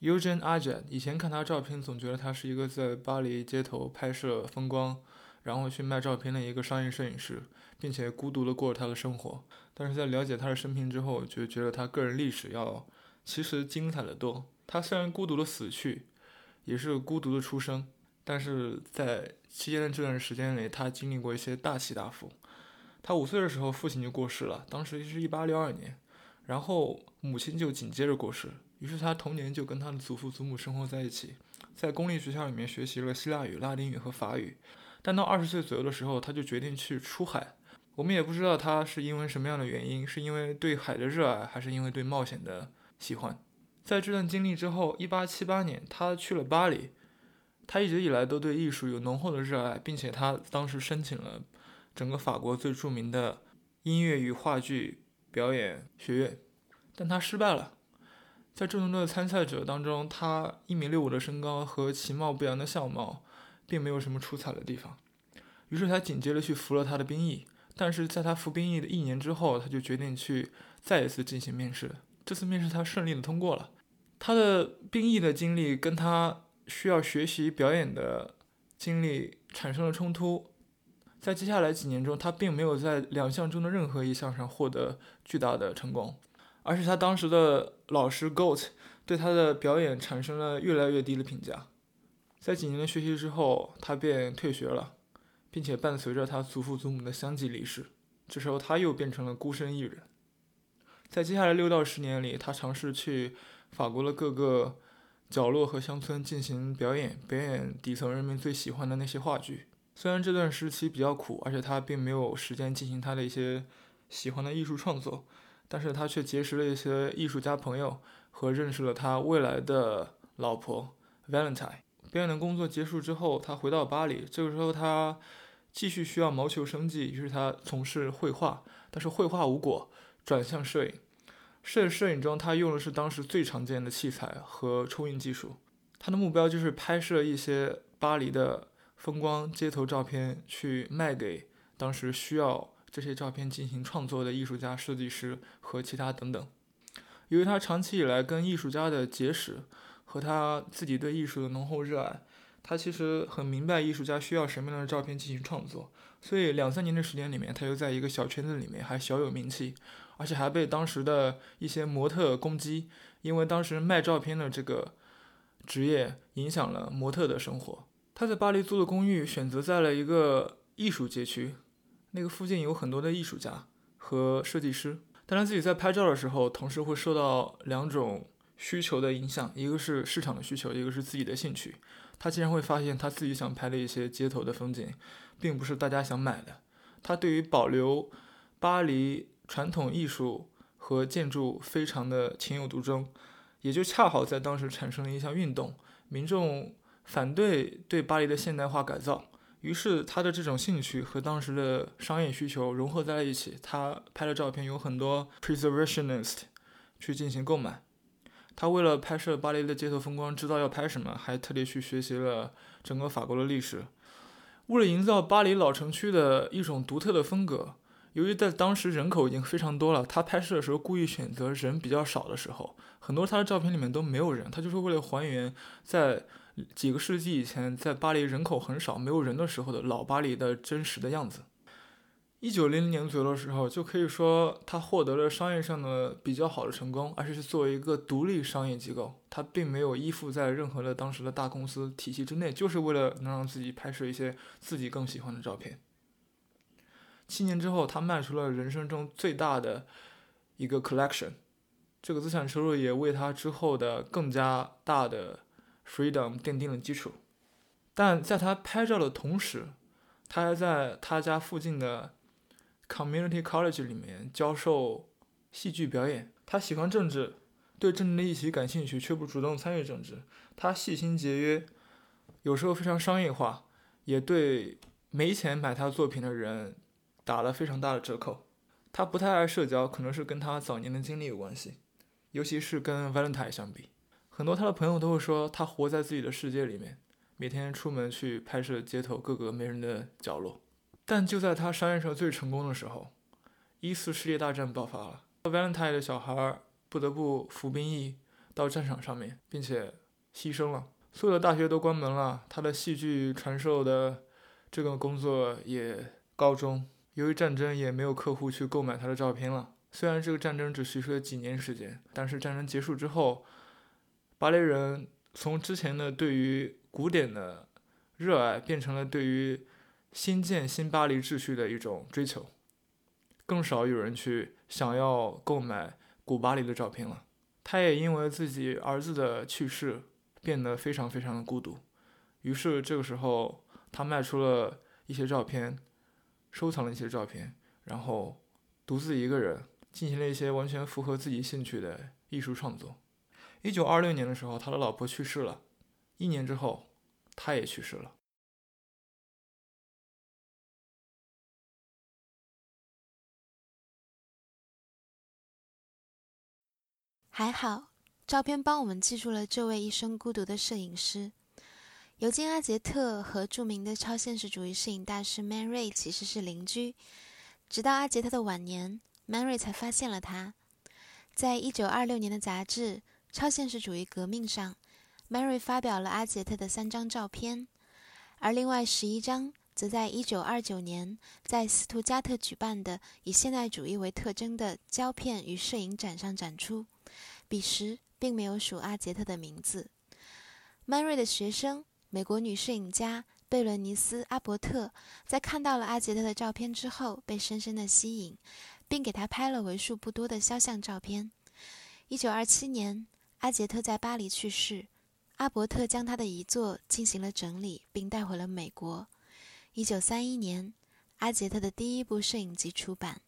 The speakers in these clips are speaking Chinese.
Eugene a j a n 以前看他照片，总觉得他是一个在巴黎街头拍摄风光，然后去卖照片的一个商业摄影师，并且孤独的过着他的生活。但是在了解他的生平之后，就觉得他个人历史要其实精彩的多。他虽然孤独的死去，也是孤独的出生，但是在期间的这段时间里，他经历过一些大起大伏。他五岁的时候，父亲就过世了，当时是一八六二年，然后母亲就紧接着过世。于是他童年就跟他的祖父祖母生活在一起，在公立学校里面学习了希腊语、拉丁语和法语。但到二十岁左右的时候，他就决定去出海。我们也不知道他是因为什么样的原因，是因为对海的热爱，还是因为对冒险的喜欢。在这段经历之后，一八七八年他去了巴黎。他一直以来都对艺术有浓厚的热爱，并且他当时申请了整个法国最著名的音乐与话剧表演学院，但他失败了。在众多的参赛者当中，他一米六五的身高和其貌不扬的相貌，并没有什么出彩的地方。于是他紧接着去服了他的兵役，但是在他服兵役的一年之后，他就决定去再一次进行面试。这次面试他顺利的通过了。他的兵役的经历跟他需要学习表演的经历产生了冲突。在接下来几年中，他并没有在两项中的任何一项上获得巨大的成功。而且他当时的老师 Goat 对他的表演产生了越来越低的评价，在几年的学习之后，他便退学了，并且伴随着他祖父祖母的相继离世，这时候他又变成了孤身一人。在接下来六到十年里，他尝试去法国的各个角落和乡村进行表演，表演底层人民最喜欢的那些话剧。虽然这段时期比较苦，而且他并没有时间进行他的一些喜欢的艺术创作。但是他却结识了一些艺术家朋友，和认识了他未来的老婆 Valentine。表演的工作结束之后，他回到巴黎。这个时候他继续需要谋求生计，于是他从事绘画，但是绘画无果，转向摄影。摄摄影中，他用的是当时最常见的器材和冲印技术。他的目标就是拍摄一些巴黎的风光街头照片，去卖给当时需要。这些照片进行创作的艺术家、设计师和其他等等。由于他长期以来跟艺术家的结识和他自己对艺术的浓厚热爱，他其实很明白艺术家需要什么样的照片进行创作。所以两三年的时间里面，他又在一个小圈子里面还小有名气，而且还被当时的一些模特攻击，因为当时卖照片的这个职业影响了模特的生活。他在巴黎租的公寓选择在了一个艺术街区。那个附近有很多的艺术家和设计师，但他自己在拍照的时候，同时会受到两种需求的影响，一个是市场的需求，一个是自己的兴趣。他竟然会发现，他自己想拍的一些街头的风景，并不是大家想买的。他对于保留巴黎传统艺术和建筑非常的情有独钟，也就恰好在当时产生了一项运动，民众反对对巴黎的现代化改造。于是他的这种兴趣和当时的商业需求融合在了一起。他拍的照片有很多 preservationist 去进行购买。他为了拍摄巴黎的街头风光，知道要拍什么，还特地去学习了整个法国的历史。为了营造巴黎老城区的一种独特的风格，由于在当时人口已经非常多了，他拍摄的时候故意选择人比较少的时候，很多他的照片里面都没有人。他就是为了还原在。几个世纪以前，在巴黎人口很少、没有人的时候的老巴黎的真实的样子。一九零零年左右的时候，就可以说他获得了商业上的比较好的成功，而且是作为一个独立商业机构，他并没有依附在任何的当时的大公司体系之内，就是为了能让自己拍摄一些自己更喜欢的照片。七年之后，他卖出了人生中最大的一个 collection，这个资产收入也为他之后的更加大的。Freedom 奠定了基础，但在他拍照的同时，他还在他家附近的 Community College 里面教授戏剧表演。他喜欢政治，对政治的议题感兴趣，却不主动参与政治。他细心节约，有时候非常商业化，也对没钱买他作品的人打了非常大的折扣。他不太爱社交，可能是跟他早年的经历有关系，尤其是跟 Valentine 相比。很多他的朋友都会说，他活在自己的世界里面，每天出门去拍摄街头各个没人的角落。但就在他商业上最成功的时候，一次世界大战爆发了，Valentine 的小孩不得不服兵役，到战场上面，并且牺牲了。所有的大学都关门了，他的戏剧传授的这个工作也告终。由于战争，也没有客户去购买他的照片了。虽然这个战争只持续了几年时间，但是战争结束之后，巴黎人从之前的对于古典的热爱，变成了对于新建新巴黎秩序的一种追求。更少有人去想要购买古巴黎的照片了。他也因为自己儿子的去世。变得非常非常的孤独，于是这个时候他卖出了一些照片，收藏了一些照片，然后独自一个人进行了一些完全符合自己兴趣的艺术创作。一九二六年的时候，他的老婆去世了，一年之后，他也去世了。还好。照片帮我们记住了这位一生孤独的摄影师。尤金·阿杰特和著名的超现实主义摄影大师 Mary 其实是邻居。直到阿杰特的晚年，Mary 才发现了他。在一九二六年的杂志《超现实主义革命》上，Mary 发表了阿杰特的三张照片，而另外十一张则在一九二九年在斯图加特举办的以现代主义为特征的胶片与摄影展上展出。彼时。并没有署阿杰特的名字。曼瑞的学生，美国女摄影家贝伦尼斯·阿伯特，在看到了阿杰特的照片之后，被深深的吸引，并给他拍了为数不多的肖像照片。一九二七年，阿杰特在巴黎去世，阿伯特将他的遗作进行了整理，并带回了美国。一九三一年，阿杰特的第一部摄影集出版。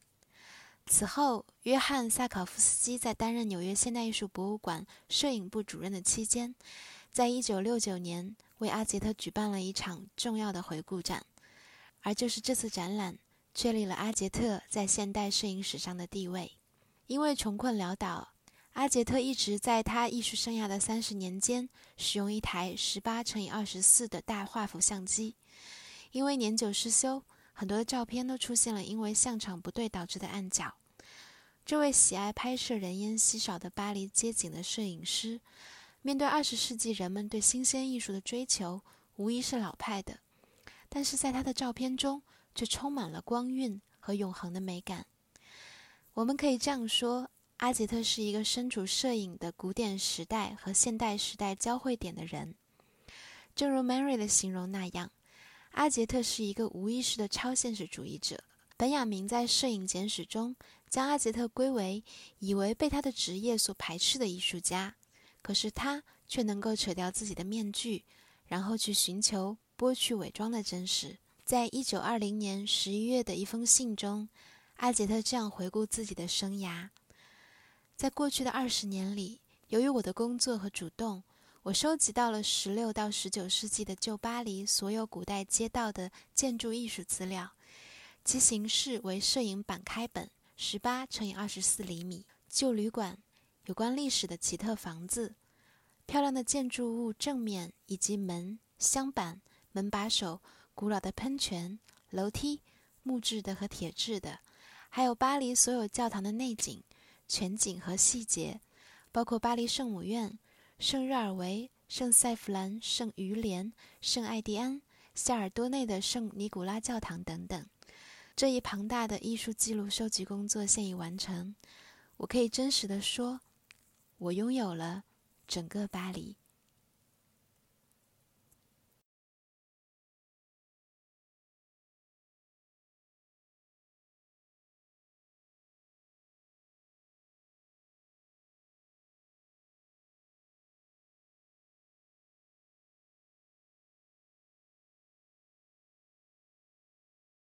此后，约翰·萨考夫斯基在担任纽约现代艺术博物馆摄影部主任的期间，在1969年为阿杰特举办了一场重要的回顾展，而就是这次展览确立了阿杰特在现代摄影史上的地位。因为穷困潦倒，阿杰特一直在他艺术生涯的三十年间使用一台18乘以24的大画幅相机，因为年久失修，很多的照片都出现了因为相场不对导致的暗角。这位喜爱拍摄人烟稀少的巴黎街景的摄影师，面对二十世纪人们对新鲜艺术的追求，无疑是老派的，但是在他的照片中却充满了光晕和永恒的美感。我们可以这样说：阿杰特是一个身处摄影的古典时代和现代时代交汇点的人。正如 Mary 的形容那样，阿杰特是一个无意识的超现实主义者。本雅明在《摄影简史》中将阿杰特归为以为被他的职业所排斥的艺术家，可是他却能够扯掉自己的面具，然后去寻求剥去伪装的真实。在一九二零年十一月的一封信中，阿杰特这样回顾自己的生涯：在过去的二十年里，由于我的工作和主动，我收集到了十六到十九世纪的旧巴黎所有古代街道的建筑艺术资料。其形式为摄影版开本，十八乘以二十四厘米。旧旅馆，有关历史的奇特房子，漂亮的建筑物正面以及门、镶板、门把手、古老的喷泉、楼梯，木质的和铁质的，还有巴黎所有教堂的内景、全景和细节，包括巴黎圣母院、圣日尔维、圣塞弗兰、圣于连、圣艾蒂安、夏尔多内的圣尼古拉教堂等等。这一庞大的艺术记录收集工作现已完成，我可以真实的说，我拥有了整个巴黎。